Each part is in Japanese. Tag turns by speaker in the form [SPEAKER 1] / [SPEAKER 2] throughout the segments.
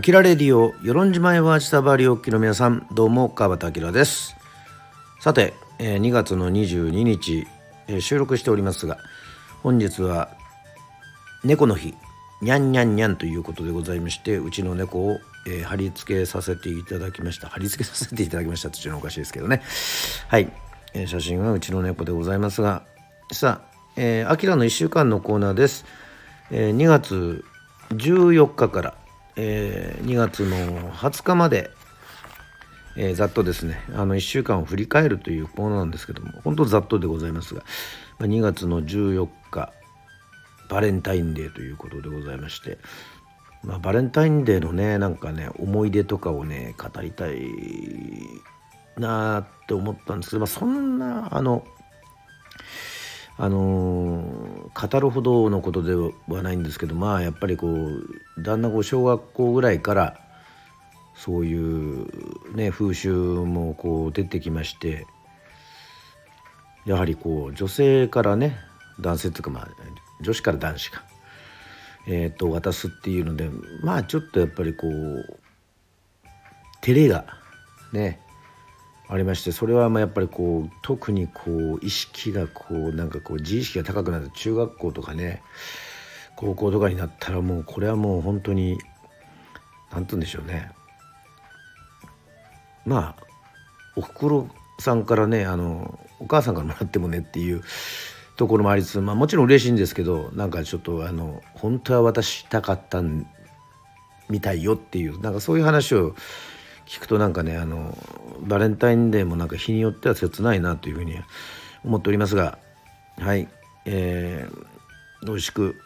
[SPEAKER 1] アキラレディオ、与論島へは下バリおきの皆さん、どうも、川端明です。さて、えー2月の22日、え収録しておりますが、本日は猫の日、にゃんにゃんにゃんということでございまして、うちの猫を、えー貼り付けさせていただきました。貼り付けさせていただきましたっていうのおかしいですけどね。はい、えー写真はうちの猫でございますが、さあ、えー、アキラの1週間のコーナーです。えー2月14日から、えー2月の20日まで、えーざっとですねあの1週間を振り返るというコーナーなんですけども本当ざっとでございますが、2月の14日バレンタインデーということでございまして、まあ、バレンタインデーのねなんかね思い出とかをね語りたいなーって思ったんですけど、まあ、そんなあのあのー語るほどのことではないんですけどまあやっぱりこうだんだんこう小学校ぐらいからそういうね風習もこう出てきましてやはりこう女性からね男性っていうかまあ女子から男子が、えー、と渡すっていうのでまあちょっとやっぱりこう照れがねありましてそれはまあやっぱりこう特にこう意識がこうなんかこう自意識が高くなって中学校とかね高校とかになったらもうこれはもう本当に何て言うんでしょうね。まあおふくろさんからねあのお母さんからもらってもねっていうところもありつつ、まあ、もちろん嬉しいんですけどなんかちょっとあの本当は渡したかったみたいよっていうなんかそういう話を聞くとなんかねあのバレンタインデーもなんか日によっては切ないなというふうに思っておりますがはいえー、美味しく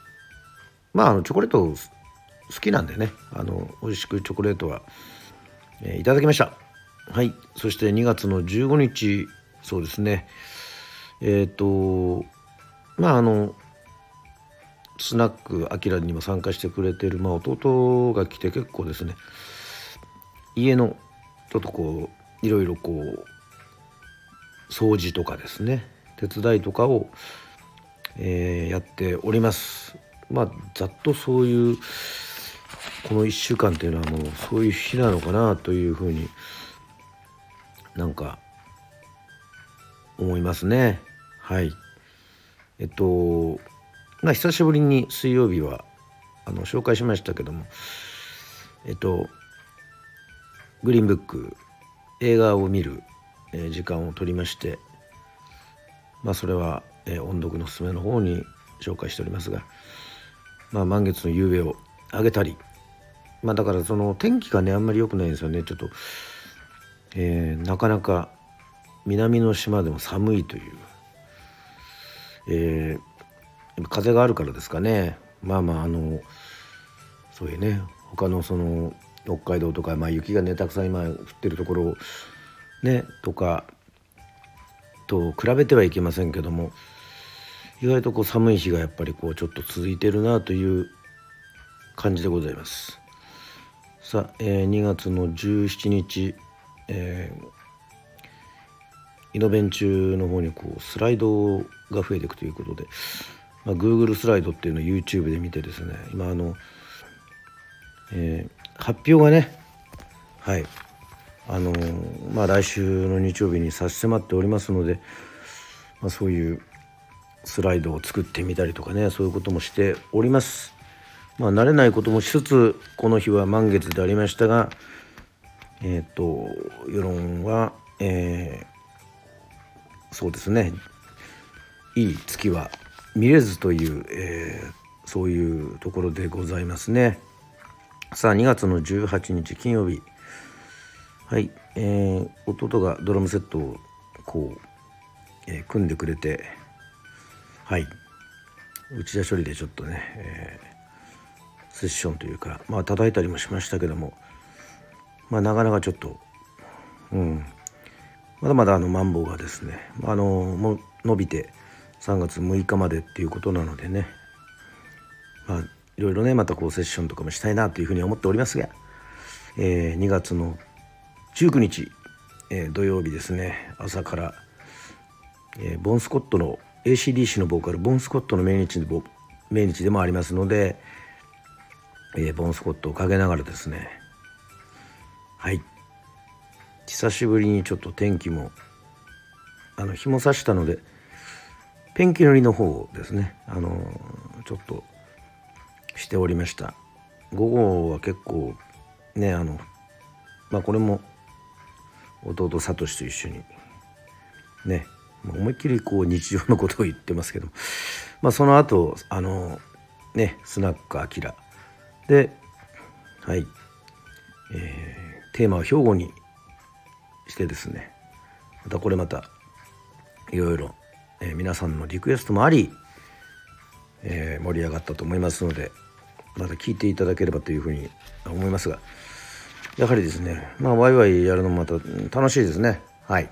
[SPEAKER 1] まああのチョコレート好きなんでねあの美味しくチョコレートは、えーいただきました。はいそして2月の15日そうですね。えっ、とまああのスナックアキラにも参加してくれてる、まあ、弟が来て結構ですね。家のちょっとこういろいろこう掃除とかですね手伝いとかを、えーやっております。まあざっとそういうこの1週間っていうのはもうそういう日なのかなというふうになんか思いますね。はい。えっとまあ久しぶりに水曜日はあの紹介しましたけどもえっとグリーンブック映画を見る、え時間を取りましてまあそれは、え音読のすすめの方に紹介しておりますが、まあ、満月の夕べをあげたりまあだからその天気がねあんまり良くないんですよね。ちょっと、えなかなか南の島でも寒いという、え風があるからですかね。まあまああのそういうね他のその北海道とか、まあ、雪がねたくさん今降ってるところねとかと比べてはいけませんけども意外とこう寒い日がやっぱりこうちょっと続いてるなという感じでございます。さあ、えー2月の17日、えーイノベン中の方にこうスライドが増えていくということで、まあ、Google スライドっていうのを YouTube で見てですね今あの、えー発表がねはい。あのーまあ来週の日曜日に差し迫っておりますので、まあ、そういうスライドを作ってみたりとかねそういうこともしております。まあ慣れないこともしつつこの日は満月でありましたがえっ、と世論はえーそうですね。いい月は見れずという、えーそういうところでございますね。さあ2月の18日金曜日。はい、えー弟がドラムセットをこう、えー組んでくれてはい内田処理でちょっとね、えーセッションというかまあ叩いたりもしましたけどもまあなかなかちょっとうんまだまだあのマンボウがですねあのも伸びて3月6日までっていうことなのでねまあいろいろねまたこうセッションとかもしたいなというふうに思っておりますが、えー2月の19日、えー土曜日ですね朝から、えーボン・スコットの ACDC のボーカルボン・スコットの命日で命日でもありますので、えーボン・スコットをかけながらですねはい。久しぶりにちょっと天気もあの日も差したのでペンキ塗りの方ですねあのちょっとしておりました。午後は結構ねあのまあこれも弟サトシと一緒にね思いっきりこう日常のことを言ってますけど、まあ、その後あのねスナックアキラ。ではい、えー、テーマを兵庫にしてですね。またこれまたいろいろ、えー、皆さんのリクエストもあり、えー、盛り上がったと思いますのでまた聞いていただければというふうに思いますがやはりですねまあワイワイやるのもまた楽しいですね。はい。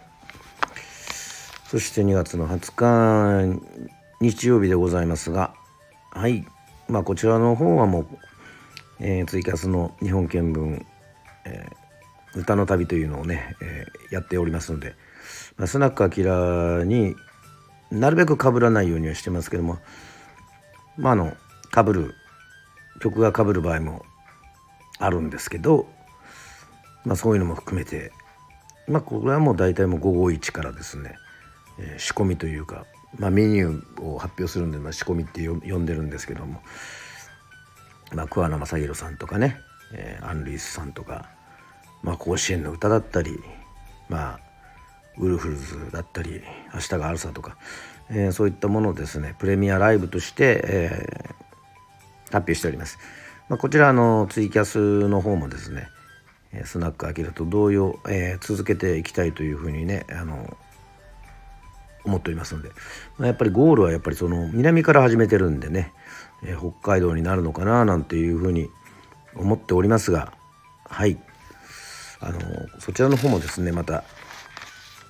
[SPEAKER 1] そして2月の20日日曜日でございますがはい。まあこちらの方はもう、えー、ツイキャスの日本見聞、えー、歌の旅というのをね、えー、やっておりますので、まあ、スナックアキラになるべく被らないようにはしてますけどもまああの被る曲が被る場合もあるんですけど、まあ、そういうのも含めて、まあ、これはもう大体もう午後1からですね、えー、仕込みというか、まあ、メニューを発表するんで、まあ、仕込みって呼んでるんですけども、まあ、桑名正宏さんとかね、えー、アン・リースさんとか、まあ、甲子園の歌だったり、まあ、ウルフルズだったり「明日があるさ」とか、えー、そういったものをですねプレミアライブとして、えー、発表しております。まあ、こちらのツイキャスの方もですねスナックアキラと同様、えー、続けていきたいというふうにねあの思っておりますので、まあ、やっぱりゴールはやっぱりその南から始めてるんでね、え、北海道になるのかななんていうふうに思っておりますがはいあのそちらの方もですねまた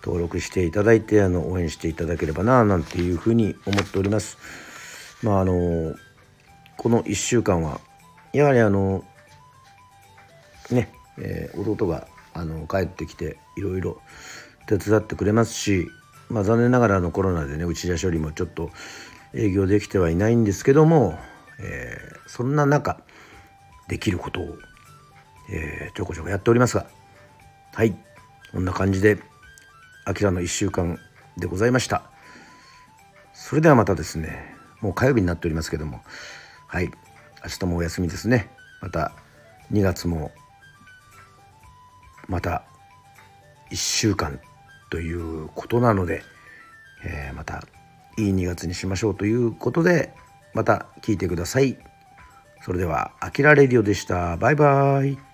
[SPEAKER 1] 登録していただいてあの応援していただければななんていうふうに思っております。まああのこの1週間はやはりあのね、えー、弟があの帰ってきていろいろ手伝ってくれますし、まあ、残念ながらのコロナでね内田処理もちょっと営業できてはいないんですけども、えー、そんな中できることを、えー、ちょこちょこやっておりますがはいこんな感じであきらの1週間でございました。それではまたですねもう火曜日になっておりますけども。はい。明日もお休みですね。また2月もまた1週間ということなので、えー、またいい2月にしましょうということでまた聞いてください。それでは「あきらレディオ」でした。バイバイ。